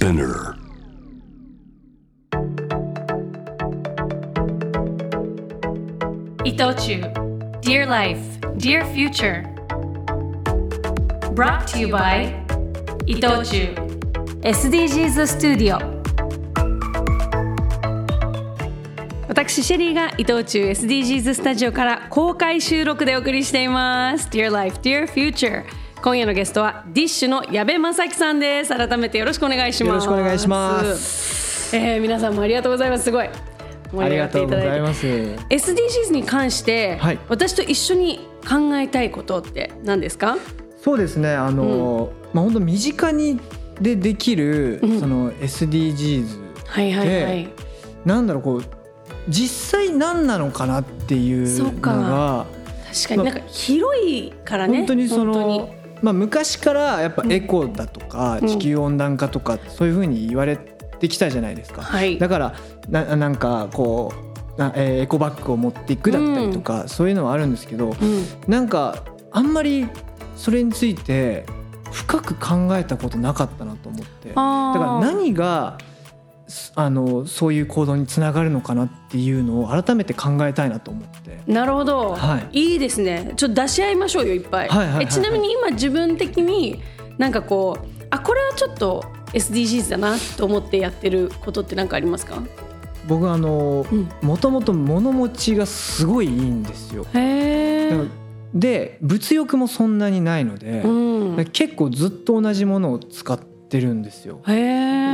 Spinner. 伊藤忠 Dear Life, Dear Future Brought to you by 伊藤忠 SDGs スタジオ私シェリーが伊藤忠 SDGs スタジオから公開収録でお送りしています Dear Life, Dear Future 今夜のゲストはディッシュの矢部正樹さんです。改めてよろしくお願いします。よろしくお願いします。えー皆さんもありがとうございます。すごい。盛ありがとございます。SDGs に関して、はい。私と一緒に考えたいことって何ですか？そうですね。あの、まあ本当身近にでできる、うん。その SDGs はいはいはい。なんだろうこう実際何なのかなっていうのが確かになんか広いからね本当にそのまあ昔からやっぱエコだとか、うん。地球温暖化とかそういうふうに言われてきたじゃないですか。はい。だからななんかこうな、えーエコバッグを持っていくだったりとか、そういうのはあるんですけど、うん。なんかあんまりそれについて深く考えたことなかったなと思って。だから何がすあのそういう行動につながるのかなっていうのを改めて考えたいなと思って。なるほど、はい。いですね。ちょっと出し合いましょうよいっぱい,、はいはいはいはい。えちなみに今自分的になんかこうあこれはちょっと SDGs だなと思ってやってることって何かありますか？僕あのうん。もともと物持ちがすごいいいんですよ。で物欲もそんなにないので、うん。結構ずっと同じものを使ってるんですよ。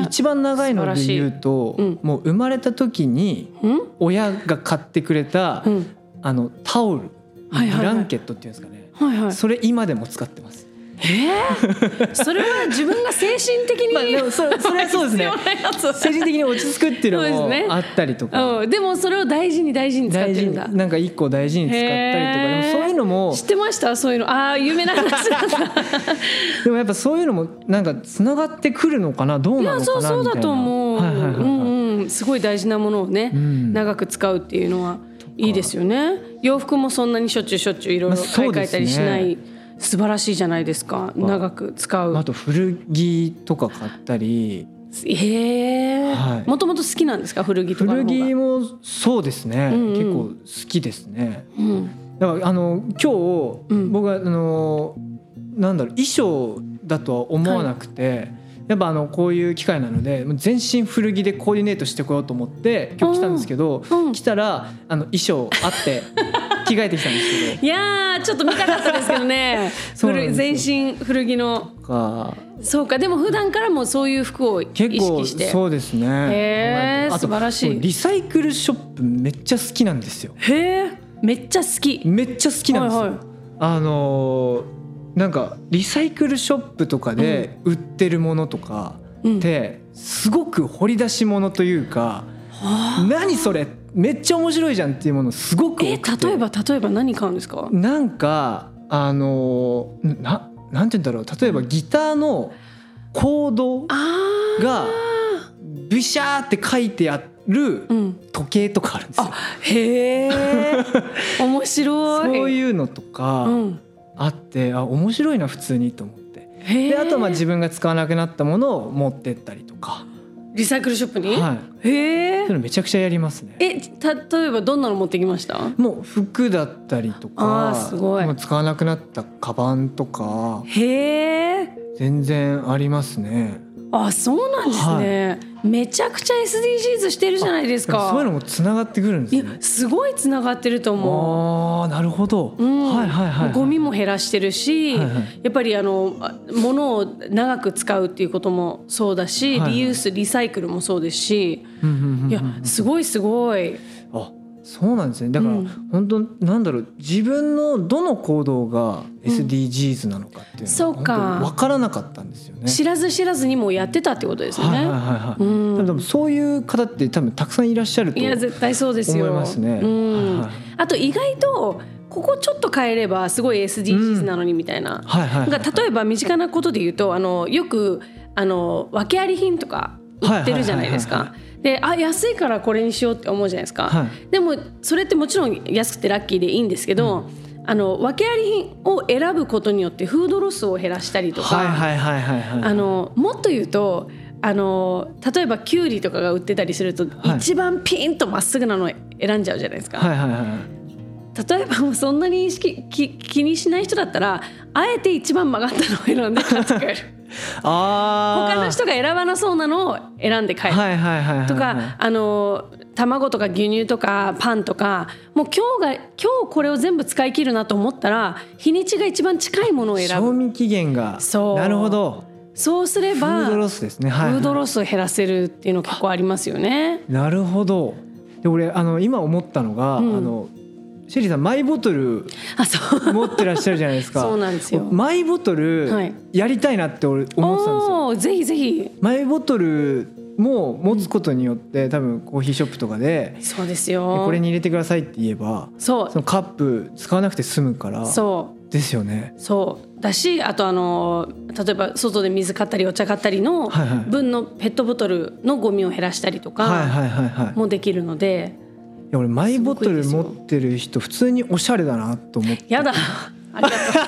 一番長いので言うと、うん。もう生まれた時にうん？親が買ってくれた、うん。あのタオル、ブランケットっていうんですかね、はいはい。それ今でも使ってます。えー、それは自分が精神的に、まあでもそそれはそうですね。精神的に落ち着くっていうのもあったりとか、うん、でもそれを大事に大事に使ってるんだ。なんか一個大事に使ったりとかでもそういうのも知ってました？そういうの。ああ有名な話なんだ。でもやっぱそういうのもなんかつながってくるのかな？どういなのかな？やそうそうだと思う、みたいな。はいはいはいはい。うんうん、すごい大事なものをね、うん。長く使うっていうのはいいですよね。洋服もそんなにしょっちゅうしょっちゅういろいろまあ買い替えたりしない、そうで素晴らしいじゃないですか。長く使う。あと古着とか買ったり。へえ。はい。もともと好きなんですか？古着とかの古着もそうですね、うんうん。結構好きですね。うん。だからあの今日、うん。僕はあのなんだろう衣装だとは思わなくて、やっぱあのこういう機会なので全身古着でコーディネートしてこようと思って今日来たんですけど、うん。来たらあの衣装あって 着替えてきたんですけいやーちょっと見たかったですけどね。全身古着の。そうか。でも普段からもそういう服を意結構識して。そうですね。へーあと素晴らしい。リサイクルショップめっちゃ好きなんですよ。へえめっちゃ好き。めっちゃ好きなんですよ、はいはい。あのーなんかリサイクルショップとかで売ってるものとかうん。ってすごく掘り出し物というか、はあ何それ？めっちゃ面白いじゃんっていうものすごくえ例えば例えば何買うんですか？なんかあのーななんて言うんだろう。例えばギターのコードがビシャーって書いてあるうん。時計とかあるんですよ。へえ 面白い。そういうのとかうん。あって、あ面白いな普通にと思って。であとはまあ自分が使わなくなったものを持ってったりとか、リサイクルショップに、はい、へえ。めちゃくちゃやりますね。えた例えばどんなの持ってきました？もう服だったりとかすごい。もう使わなくなったカバンとか。へえ。全然ありますね。あそうなんですね、めちゃくちゃ SDGs してるじゃないですか。そういうのもつながってくるんですね。いや。すごいつながってると思う。ああなるほど、うん。はいはいはい、ゴミも減らしてるし、はいはい。やっぱりあのあ物を長く使うっていうこともそうだし、はいはいリユースリサイクルもそうですし、いやすごいすごい。あそうなんですねだから、うん本当なんだろう自分のどの行動が SDGs なのかっていうのそうか本当分からなかったんですよね。知らず知らずにもうやってたってことですよね。はいはいはいはい。うん多分そういう方って多分たくさんいらっしゃるといや絶対そうですよ。思いますねうんはいあと意外とここちょっと変えればすごい SDGs なのにみたいな。はいはい例えば身近なことで言うとあのよくあの訳あり品とか売ってるじゃないですはいはいか。であ安いからこれにしようって思うじゃないですか。はい。でもそれってもちろん安くてラッキーでいいんですけど、あの訳あり品を選ぶことによってフードロスを減らしたりとか、もっと言うとあの例えばキュウリとかが売ってたりすると、はい。一番ピンとまっすぐなのを選んじゃうじゃないですか。はいはいはい例えばもうそんなに意識き気にしない人だったらあえて一番曲がったのを選んで買って帰るああ他の人が選ばなそうなのを選んで帰る、とかあの卵とか牛乳とかパンとかもう今日が今日これを全部使い切るなと思ったら日にちが一番近いものを選ぶ。賞味期限が。そう。なるほど。そうすれフばードロスですね。はい、はい、フードロスを減らせるっていうの結構ありますよね。なるほど。で俺あの今思ったのが、うん。あのシェリーさんマイボトルあそう。持ってらっしゃるじゃないですか。そうなんですよ。マイボトルはい。やりたいなって俺思ってたんですよ、ぜひぜひ。マイボトルも持つことによって多分コーヒーショップとかでそうですよ。これに入れてくださいって言えばそう。そのカップ使わなくて済むからそう。ですよね。そう。だしあとあの例えば外で水買ったりお茶買ったりのはいはい。分のペットボトルのゴミを減らしたりとはいかはいはいはい。もできるのでいや俺マイボトル持ってる人普通におしゃれだなと思って。やだ。ありがとう。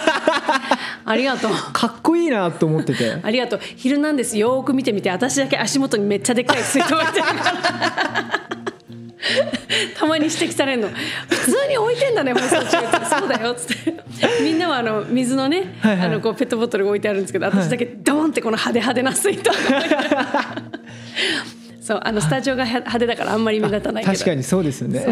ありがとう。かっこいいなと思ってて。ありがとう「ヒルナンデス」よーく見てみて私だけ足元にめっちゃでっかい水筒置いてる。か らたまに指摘されるの。普通に置いてんだね放送中そうだよっつって。みんなはあの水のね、はいはい。あのこうペットボトルが置いてあるんですけど私だけドーンってこの派手派手な水筒 そうあのスタジオが派手だからあんまり目立たないけど。確かにそうですよね。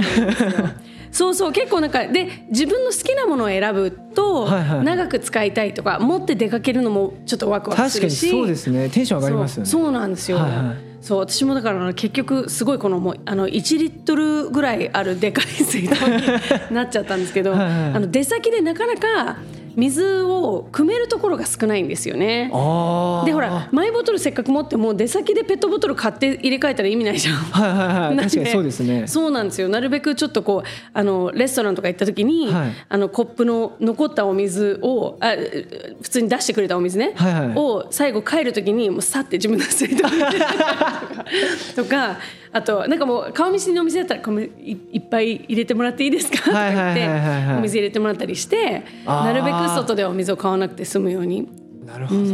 そうそう結構なんかで自分の好きなものを選ぶと長く使いたいとか持って出かけるのもちょっとワクワクす確かにるし。そうですね。テンション上がりますよね。そうなんですよ、はいはい。そう私もだから結局すごいこのもうあの1リットルぐらいあるでかい水筒になっちゃったんですけどはいはい。あの出先でなかなか水を汲めるところが少ないんですよね。でほらマイボトルせっかく持っても出先でペットボトル買って入れ替えたら意味ないじゃん。はいはいはい。確かにそうですね。そうなんですよ。なるべくちょっとこうあのレストランとか行った時に、はい。あのコップの残ったお水をあ普通に出してくれたお水ね、はいはい。を最後帰る時にもうさって自分の水筒 とかあとなんかもう顔見知りのお店だったらこれいいっぱい入れてもらっていいですか？とかはいはい言ってはい。はいはいお水入れてもらったりしてなるべく外でお水を買わなくて済むように。なるほど。は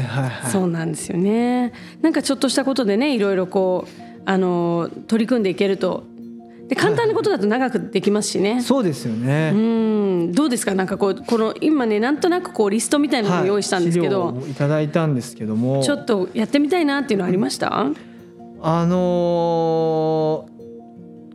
いはいはい。そうなんですよね。なんかちょっとしたことでね、いろいろこうあの取り組んでいけると、で簡単なことだと長くできますしね。そうですよね。うん、どうですか？なんかこうこの今ねなんとなくこうリストみたいなのを用意したんですけど、はい。資料をいただいたんですけども。ちょっとやってみたいなっていうのありました？あのー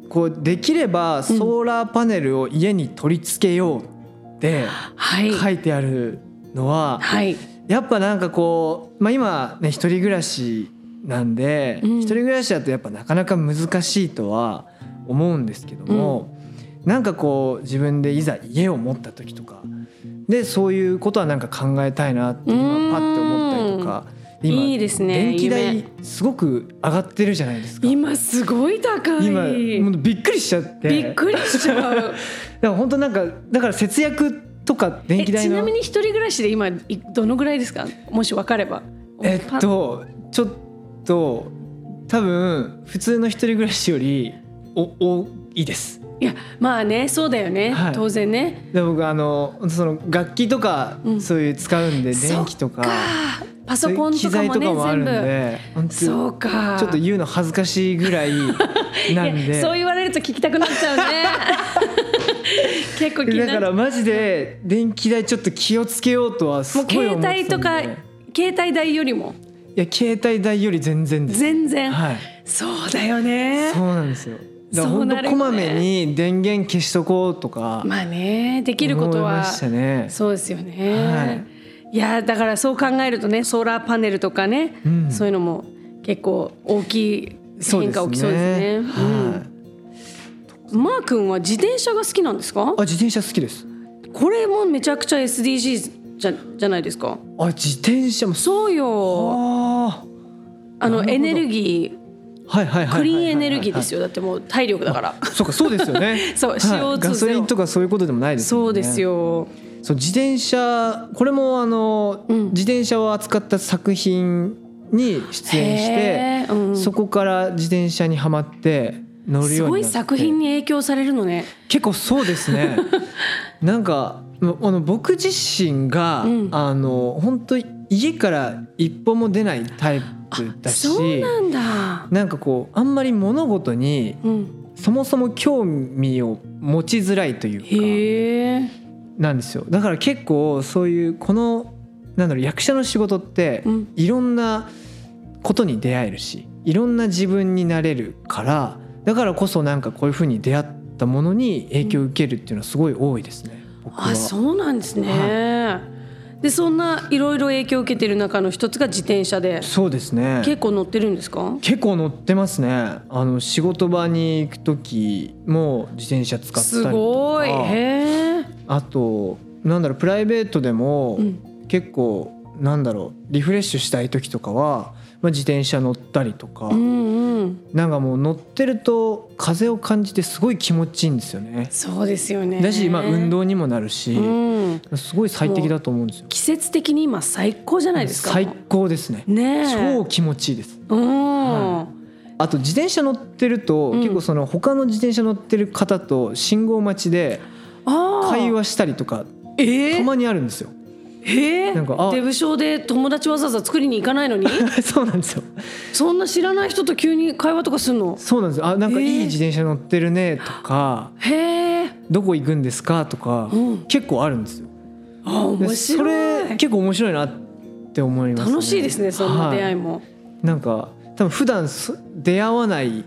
こうできればソーラーパネルを家に取り付けようってはい。書いてあるのははい。やっぱなんかこう、まあ、今ね一人暮らしなんで、うん。一人暮らしだとやっぱなかなか難しいとは思うんですけども、なんかこう自分でいざ家を持った時とかでそういうことはなんか考えたいなって今パッて思ったりとか今いいですね電気代夢すごく上がってるじゃないですか。今すごい高い。今もうびっくりしちゃってびっくりしちゃう。だから本当なんかだから節約とか電え気代のちなみに一人暮らしで今いどのぐらいですか？もし分かれば。えっとちょっと多分普通の一人暮らしよりお多いです。いやまあねそうだよね、はい。当然ね。で僕あのその楽器とかうん。そういう使うんで、電気とか。パソコンとかもねもあるん全部。でそうか。ちょっと言うの恥ずかしいぐらいなんで。そう言われると聞きたくなっちゃうね。結構気に。だからマジで電気代ちょっと気をつけようとはすごい思って携帯とか携帯代よりも。いや携帯代より全然です。全然、はい。そうだよね。そうなんですよだからそう本なる当こまめに電源消しとこうとかまあねできることはね。そうですよね、、はい。やだからそう考えるとねソーラーパネルとかね、うん。そういうのも結構大きい変化起きそうですね。はうん。マー君は自転車が好きなんですか？い、あ自転車好きです。これもめちゃくちゃ SDGs じゃじゃないですか？あ自転車も。そうよ。あ。あのエネルギーはいはいはいークリーンエネルギーですよ。よだってもう体力だから。そうかそうですよね。そうはい。CO2 ガソリンとかそういうことでもないですもんね。そうですよ。そう自転車これもあの、うん。自転車を扱った作品に出演してうんそこから自転車にはまって乗るすごいようになって。作品に影響されるのね。結構そうですね。なんかあの僕自身が、うん。あの本当家から一歩も出ないタイプだしそうなんだ。なんかこうあんまり物事にうん。そもそも興味を持ちづらいというか。なんですよだから結構そういうこのなんだろう役者の仕事ってうんいろんなことに出会えるしいろんな自分になれるからだからこそなんかこういうふうに出会ったものに影響を受けるっていうのはすごい多いですね。あ、そうなんですね。で、そんないろいろ影響を受けてる中の一つが自転車で。そうですね結構乗ってるんですか？結構乗ってますねあの仕事場に行く時も自転車使ったりすとかごい。へえ。あとなんだろうプライベートでもうん結構なんだろうリフレッシュしたい時とかは、まあ、自転車乗ったりとか、うんうん。なんかもう乗ってると風を感じてすごい気持ちいいんですよね。そうですよね。だし、まあ、運動にもなるし、うん。すごい最適だと思うんですよ。季節的に今最高じゃないですか。最高ですね。ねえ。超気持ちいいです。うん。はあと自転車乗ってると、うん結構その他の自転車乗ってる方と信号待ちで。会話したりとかええたまにあるんですよ。え。なんかあデブ症で友達わざわざ作りに行かないのに？そうなんですよ。そんな知らない人と急に会話とかするの？そうなんです。よ。あなんかいいえ。ー自転車乗ってるねとか、へえ。どこ行くんですか？とか、うん。結構あるんですよ。あで面そ白い。れ結構面白いなって思います、ね。楽しいですねそんな出会いはも、い。なんか多分普段そ出会わない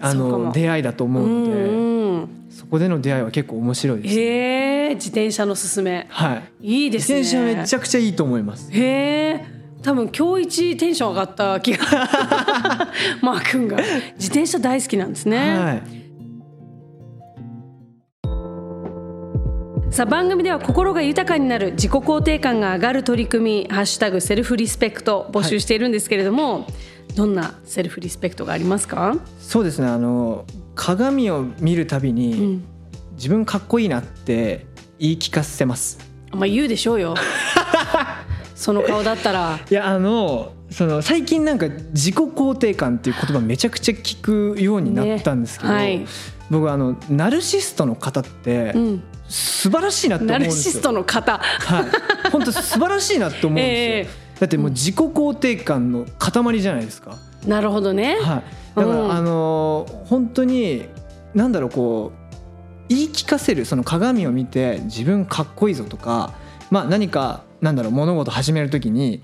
あの出会いだと思ううんで、んうんそこでの出会いは結構面白いです。へえ自転車のすすめはい。いいですね自転車めちゃくちゃいいと思います。へえ多分今日一テンション上がった気が マー君が自転車大好きなんですね、はい。さあ番組では心が豊かになる自己肯定感が上がる取り組み「ハッシュタグセルフリスペクト」募集しているんですけれども、どんなセルフリスペクトがありますか、そうですね。あの鏡を見るたびに、うん、自分かっこいいなって言い聞かせます。まあ言うでしょうよ。その顔だったら。いやあのその最近なんか自己肯定感っていう言葉めちゃくちゃ聞くようになったんですけど、ねはい。僕あのナルシストの方ってうん。素晴らしいなって思うナんですよ。ルシストの方。はい、本当素晴らしいなって思うんですよ。えだってもう自己肯定感の塊じゃないですか。なるほどね、はい。だから、うん。あの本当になんだろうこう言い聞かせるその鏡を見て自分かっこいいぞとか、まあ何かなんだろう物事始めるときに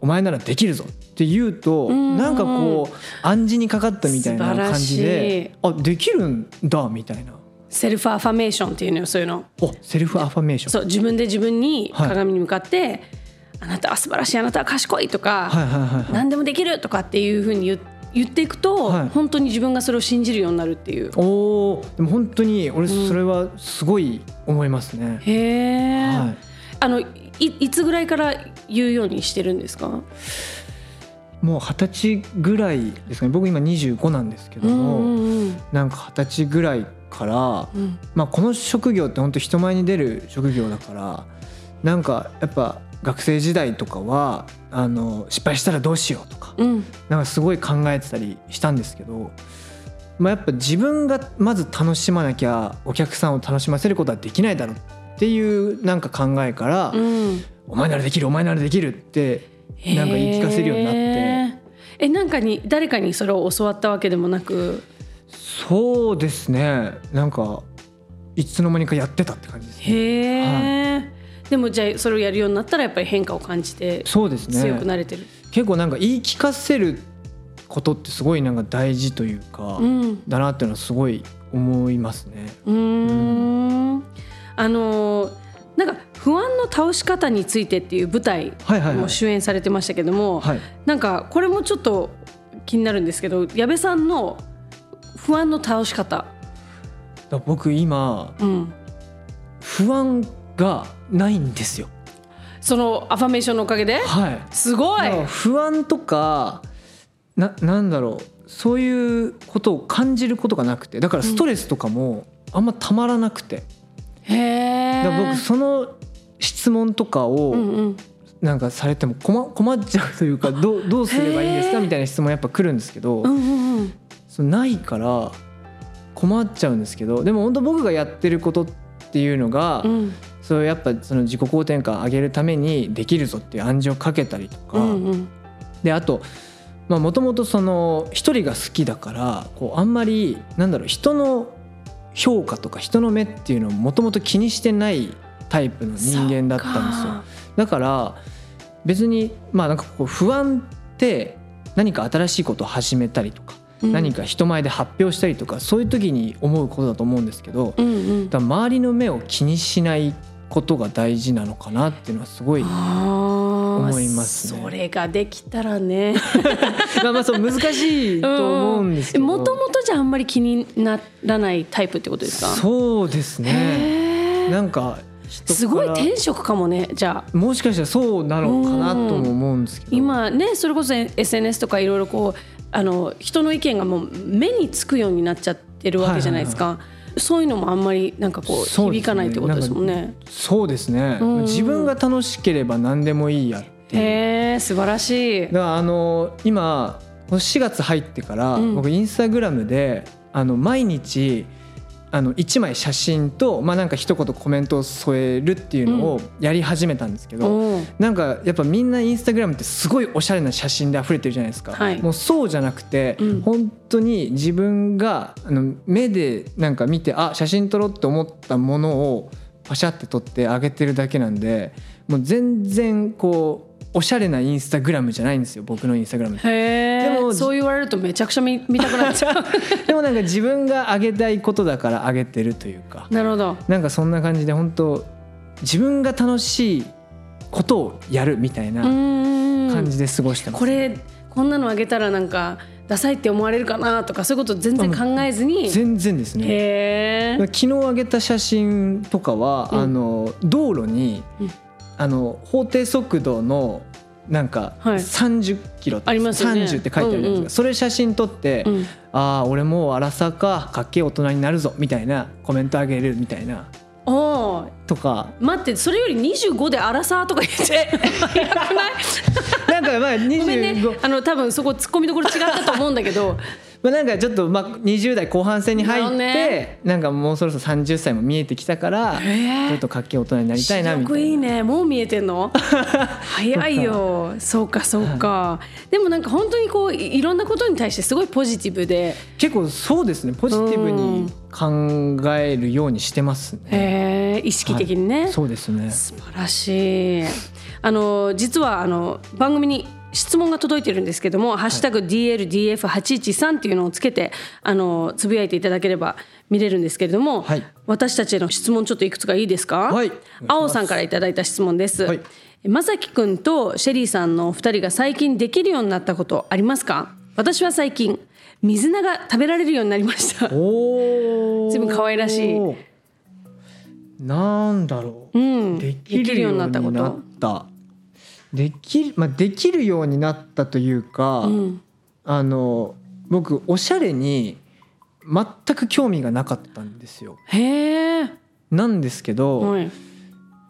お前ならできるぞって言うと、うんなんかこう暗示にかかったみたいな感じで、あできるんだみたいな。 self-affirmation っていうのよそういうのお self-affirmation。そう自分で自分にはい鏡に向かって、あなたは素晴らしいあなたは賢いとか、はいはいはいはい。何でもできるとかっていうふうに言言っていくと、はい。本当に自分がそれを信じるようになるっていう。おー。でも本当に俺それはすごい思いますね。へえ、はい。あのいいつぐらいから言うようにしてるんですか？もう二十歳ぐらいですかね。僕今25なんですけども、うんうん。なんか二十歳ぐらいから、うん。まあ、この職業って本当人前に出る職業だからなんかやっぱ学生時代とかはあの失敗したらどうしようとかうん。なんかすごい考えてたりしたんですけど、まあ、やっぱ自分がまず楽しまなきゃお客さんを楽しませることはできないだろうっていうなんか考えから、うん。お前ならできるお前ならできるってなんか言い聞かせるようになって。えなんかに誰かにそれを教わったわけでもなく？そうですね。なんかいつの間にかやってたって感じですね。へえ、でもじゃあそれをやるようになったらやっぱり変化を感じてそうですね。強くなれてる、結構なんか言い聞かせることってすごいなんか大事というか、うん。だなっていうのはすごい思いますね。うーん。あのなんか不安の倒し方についてっていう舞台はいはいはい。も主演されてましたけども、はい。なんかこれもちょっと気になるんですけど矢部さんの不安の倒し方、僕今うん、不安がないんですよ。そのアファメーションのおかげで？はい。すごい。不安とかななんだろう。そういうことを感じることがなくて。だからストレスとかもあんまたまらなくて、へえ。だから僕その質問とかを、うんうん。なんかされても困困っちゃうというかどうどうすればいいんですか？みたいな質問やっぱ来るんですけど、うんうんうん。そのないから困っちゃうんですけどでも本当僕がやってることっていうのが、うんそうやっぱその自己肯定感上げるためにできるぞっていう暗示をかけたりとか、うんうん。であともともとその一人が好きだからこうあんまりなんだろう人の評価とか人の目っていうのをもともと気にしてないタイプの人間だったんですよ。だから別にまあなんかこう不安って何か新しいことを始めたりとか、うん。何か人前で発表したりとかそういう時に思うことだと思うんですけど、うんうん。だ周りの目を気にしないことが大事なのかなっていうのはすごい思思いますね。それができたらね。まあまあそう難しいと思うんですけど。もともとじゃあんまり気にならないタイプってことですか？そうですね。なんかすごい転職かもねじゃあ。もしかしたらそうなのかなとも思うんですけど。今ねそれこそ SNS とかいろいろこうあの人の意見がもう目につくようになっちゃってるわけじゃないですか、そういうのもあんまりなんかこう響かないってことですもんね。そうですね。うん。自分が楽しければ何でもいいやっていえ素晴らしい。だ。からあの今この4月入ってから、うん。僕インスタグラムであの毎日あの1枚写真と、まあ、なんか一言コメントを添えるっていうのをやり始めたんですけど、おー。なんかやっぱみんなインスタグラムってすごいおしゃれな写真で溢れてるじゃないですか、はい。もうそうじゃなくて、うん。本当に自分があの目でなんか見てあ写真撮ろうって思ったものをパシャって撮ってあげてるだけなんでもう全然こうおしゃれなインスタグラムじゃないんですよ僕のインスタグラムでもそう言われるとめちゃくちゃ見見たくなっちゃう。でもなんか自分があげたいことだからあげてるというかなるほど。なんかそんな感じで本当自分が楽しいことをやるみたいな感感じで過ごしてます。これこんなのあげたらなんかダサいって思われるかなとかそういうこと全然考えずに？全然ですね。昨日上げた写真とかは、うんあの道路に、うんあの法定速度のなんかはい。30キロ、ありますよね。30って書いてあるじゃないですか、うんうん。あそれ写真撮って、うん。ああ俺もう荒さかかっけえ大人になるぞみたいなコメントあげるみたいな。おおとか。待ってそれより25でアラサーとか言って 早くない？なんかまあ25ごめんね。あの多分そこ突っ込みどころ違ったと思うんだけどまあ、なんかちょっとまあ20代後半戦に入って、ね。なんかもうそろそろ30歳も見えてきたから、へえ。ちょっとかっけえ大人になりたいなみ視力いいたいな。ね。もう見えてんの？早いよ。そうか。そうかでもなんか本当にこういいろんなことに対してすごいポジティブで。結構そうですね。ポジティブに考えるようにしてますね。へえ意識的にね、そうですね。素晴らしい。あの実はあの番組に質問が届いてるんですけども「ハッシュタグ #DLDF813」っていうのをつけてあのつぶやいていただければ見れるんですけれども、はい。私たちへの質問ちょっといくつかいいですか、はい。青さんからいただいた質問です、はい。まさきくんとシェリーさんのお二人が最近できるようになったことありますか？私は最近水菜が食べられるようになりました。おお。随分可愛らしい。なんだろう。うん。できるようになった。できるまあできるようになったというか、うん。あの僕おしゃれに全く興味がなかったんですよ。へえ、なんですけど、はい。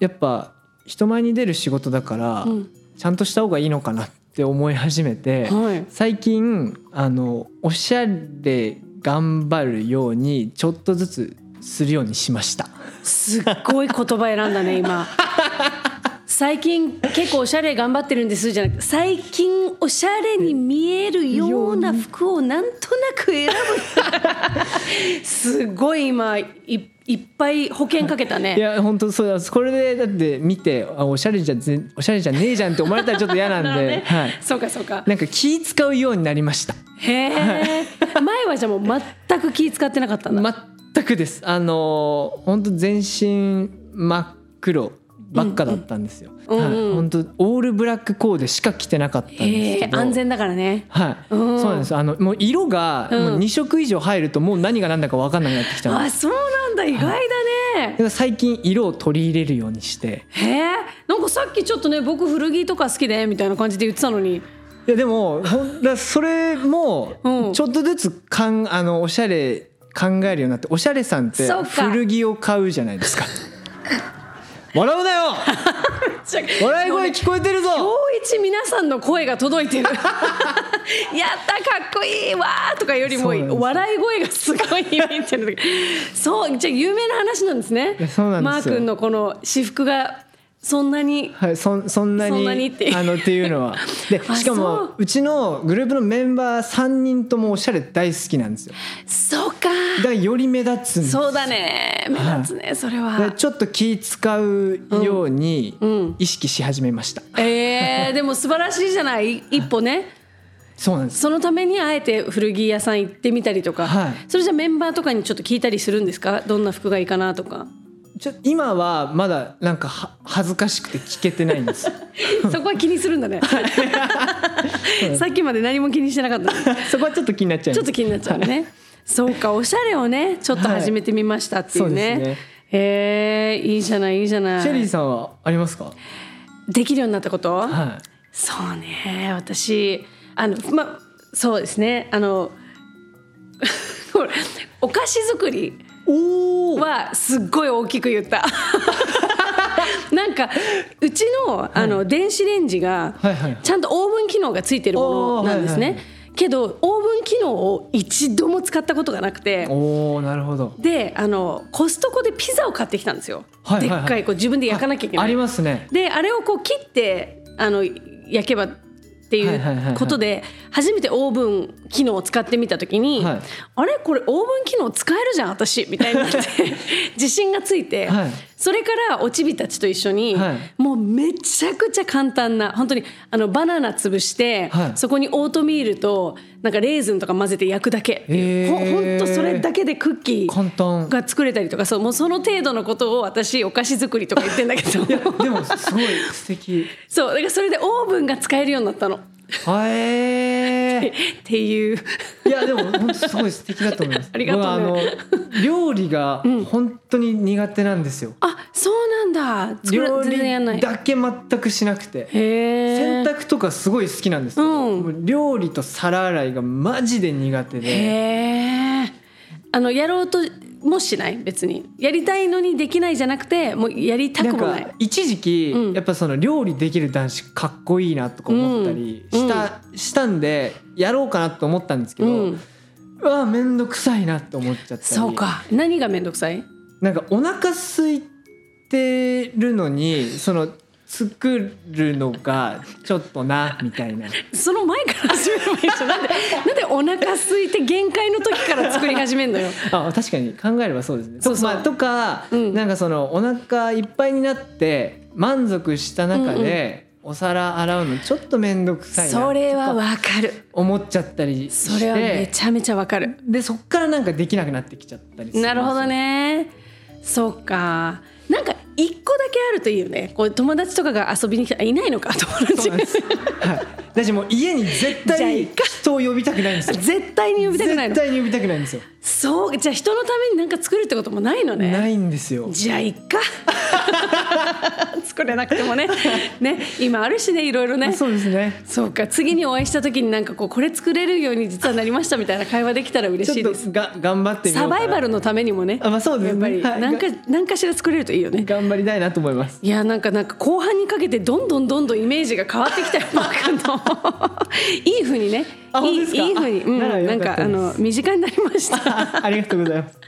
やっぱ人前に出る仕事だから、うん。ちゃんとした方がいいのかなって思い始めて、はい。最近あのおしゃれ頑張るようにちょっとずつするようにしました。すっごい言葉選んだね今 最近結構おしゃれ頑張ってるんです。じゃなくて最近おしゃれに見えるような服をなんとなく選ぶ。すごい今いいっぱい保険かけたいねや本当そうですこれでだって見てあおしゃれじゃぜおしゃれじゃねえじゃんって思われたらちょっと嫌なんで、ね。はい、そうかそうか。なんか気使うようになりました。へえ前はじゃあもう全く気使ってなかったんだ、全くです。あの本当全身真っ黒ばっかだったんですよ、うん。うんはい、本当オールブラックコーデしか着てなかったんですけど。安全だからね。はい、うん。そうなんです。あのもう色がうん。もう2色以上入るともう何が何だか分かんなくなってきたのであそうなんだ。意外だね。だから最近色を取り入れるようにして。へえ。なんかさっきちょっとね僕古着とか好きでみたいな感じで言ってたのに。いやでもほんだそれもうん。ちょっとずつかんあのおしゃれ考えるようになっておしゃれさんって古着を買うじゃないですか笑うなよ！笑い声聞こえてるぞ！今日一皆さんの声が届いてる。やったかっこいいわーとかよりも笑い声がすごい響いてる。そうじゃあ有名な話なんですね。マー君のこの私服がそんなに？はい、そんそんなにあのっていうのは。であしかもう。ちのグループのメンバー3人ともおしゃれ大好きなんですよ。そうか。だからより目立つんですそうだね。目立つねそれではちょっと気使うようにうん。意識し始めました、えー、でも素晴らしいじゃない？一歩ね。そうなんです。そのためにあえて古着屋さん行ってみたりとか、はい。それじゃメンバーとかにちょっと聞いたりするんですか？どんな服がいいかなとかちょ今はまだなんかは恥ずかしくて聞けてないんです。そこは気にするんだね。さっきまで何も気にしてなかった そこはちょっと気になっちゃうちょっと気になっちゃうね。そうかおしゃれをねちょっと始めてみましたっていうね,、はい。そうですね。へえいいじゃないいいじゃない。シェリーさんはありますか？できるようになったこと、はそうね私あのまそうですねあのこれお菓子作りはすっごい大きく言った。なんかうちのあの電子レンジがちゃんとオーブン機能がついてるものなんですね、けどオーブン機能を一度も使ったことがなくて。おおなるほど。であのコストコでピザを買ってきたんですよ、はいはいはい。でっかいこう自分で焼かなきゃいけない。ありますね。であれをこう切ってあの焼けばっていうことで初めてオーブン機能を使ってみた時に、はい。あれ？これオーブン機能使えるじゃん私。みたいになって 自信がついて、はい。それからおちびたちと一緒に、はい。もうめちゃくちゃ簡単な本当にあのバナナ潰して、はい。そこにオートミールとなんかレーズンとか混ぜて焼くだけ。っていうへー。ほほんとそれだけでクッキー簡単。が作れたりとか。そうもうその程度のことを私お菓子作りとか言ってんだけど。でもすごい素敵。そうだからそれでオーブンが使えるようになったの。はえー。っていう。いやでも本当すごい素敵だと思います。ありがとう。あの料理が本当に苦手なんですよ。あそうなんだ。料理だけ全くしなくて。洗濯とかすごい好きなんですけど、うん。料理と皿洗いがマジで苦手で。へえあのやろうともしない別に。やりたいのにできないじゃなくてもうやりたくもない。か一時期、うん。やっぱその料理できる男子かっこいいなとか思ったりした,、したんでやろうかなと思ったんですけど、ううんわ面倒くさいなって思っちゃったり。そうか。何がめんどくさい？なんかお腹空いてるのにその作るのがちょっとなみたいな。その前から始めればいいじゃん。なんで なんでお腹空いて限界の時から作り始めんのよ。あ確かに考えればそうですね。そうそう。と,、まあ、とか、うん。なんかそのお腹いっぱいになって満足した中で、お皿洗うのちょっと面倒くさいなそれはわかる。思っちゃったりして。それはめちゃめちゃわかる。でそっからなんかできなくなってきちゃったりするなるほどね。そうか一個だけあるといいよねこう友達とかが遊びに来たいないのか友達そうなんです。はい。私もう家に絶対いいか。人を呼びたくないんですよ。絶対に呼びたくないの。絶対に呼びたくないんですよ、そうじゃあ人のために何か作るってこともないのね。ないんですよ。じゃあいっか。作れなくてもね。ね今あるしねいろいろね。そうですね。そうか次にお会いした時になんかこうこれ作れるように実はなりましたみたいな会話できたら嬉しいです。ちょっとが頑張ってサバイバルのためにもね。あまあそうですね。やっぱりはい。何か何かしら作れるといいよね。頑張りたいなと思います。いやなんかなんか後半にかけてどんどんどんどんイメージが変わってきたよマー君の。いい風にね。いいいい風に、うん、あなんかあの身近になりました。ありがとうございます。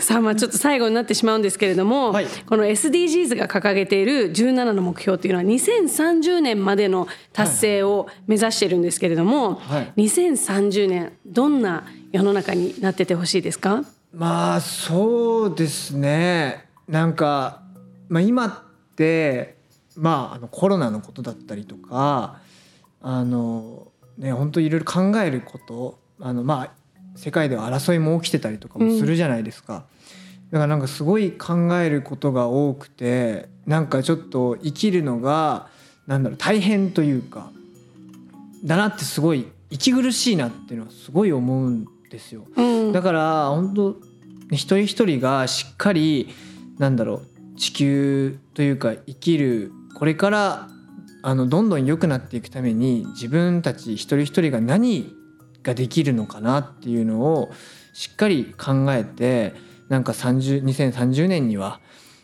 さあまあちょっと最後になってしまうんですけれども、はい。この SDGs が掲げている17の目標っていうのは2030年までの達成を目指しているんですけれども、はい。2030年どんな世の中になっててほしいですか？まあそうですねなんか、まあ、今ってまああのコロナのことだったりとかあのね本当いろいろ考えることあのまあ世界では争いも起きてたりとかもするじゃないですか。だからなんかすごい考えることが多くてなんかちょっと生きるのがなんだろう大変というかだなってすごい息苦しいなっていうのはすごい思うんですよ。うんだから本当一人一人がしっかりなんだろう地球というか生きるこれからあのどんどん良くなっていくために自分たち一人一人が何ができるのかなっていうのをしっかり考えてなんか30 2030年には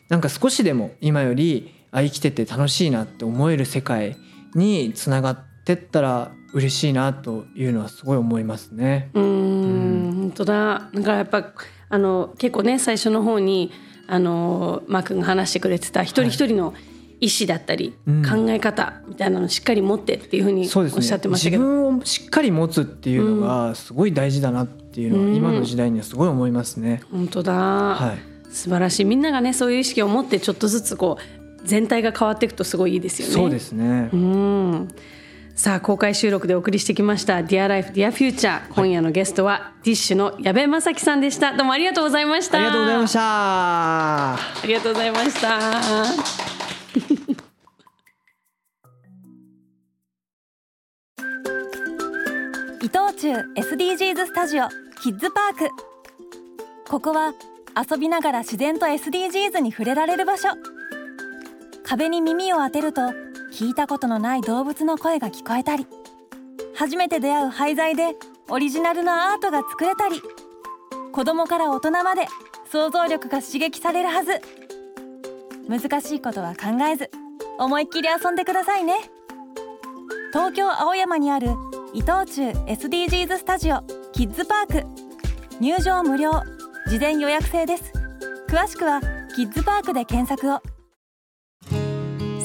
なんか少しでも今よりあ生きてて楽しいなって思える世界につながってったら嬉しいなというのはすごい思いますね。うん。うん。本当だ。だからやっぱあの結構ね最初の方にあのマー君が話してくれてた一人一人の意思だったり、うん考え方みたいなのをしっかり持ってっていうふうにおっしゃってましたけ自ど、分をしっかり持つっていうのがすごい大事だなっていうのうんは今の時代にはすごい思いますね。本当だ、はい、素晴らしいみんながねそういう意識を持ってちょっとずつこう全体が変わっていくとすごいいいですよね。そうですね。うんさあ公開収録でお送りしてきました「Dear Life Dear Future」今夜のゲストはディッシュの矢部正樹さんでした。どうもありがとうございました。ありがとうございました。ありがとうございました。伊藤忠 SDGs スタジオキッズパーク。ここは遊びながら自然と SDGs に触れられる場所。壁に耳を当てると聞いたことのない動物の声が聞こえたり初めて出会う廃材でオリジナルのアートが作れたり子供から大人まで想像力が刺激されるはず。難しいことは考えず思いっきり遊んでくださいね。東京青山にある伊藤忠 SDGs スタジオキッズパーク。入場無料。事前予約制です。詳しくはキッズパークで検索を。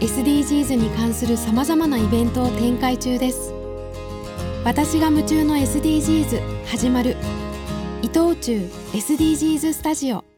SDGs に関するさまざまなイベントを展開中です。私が夢中の SDGs 始まる。伊藤忠 SDGs スタジオ。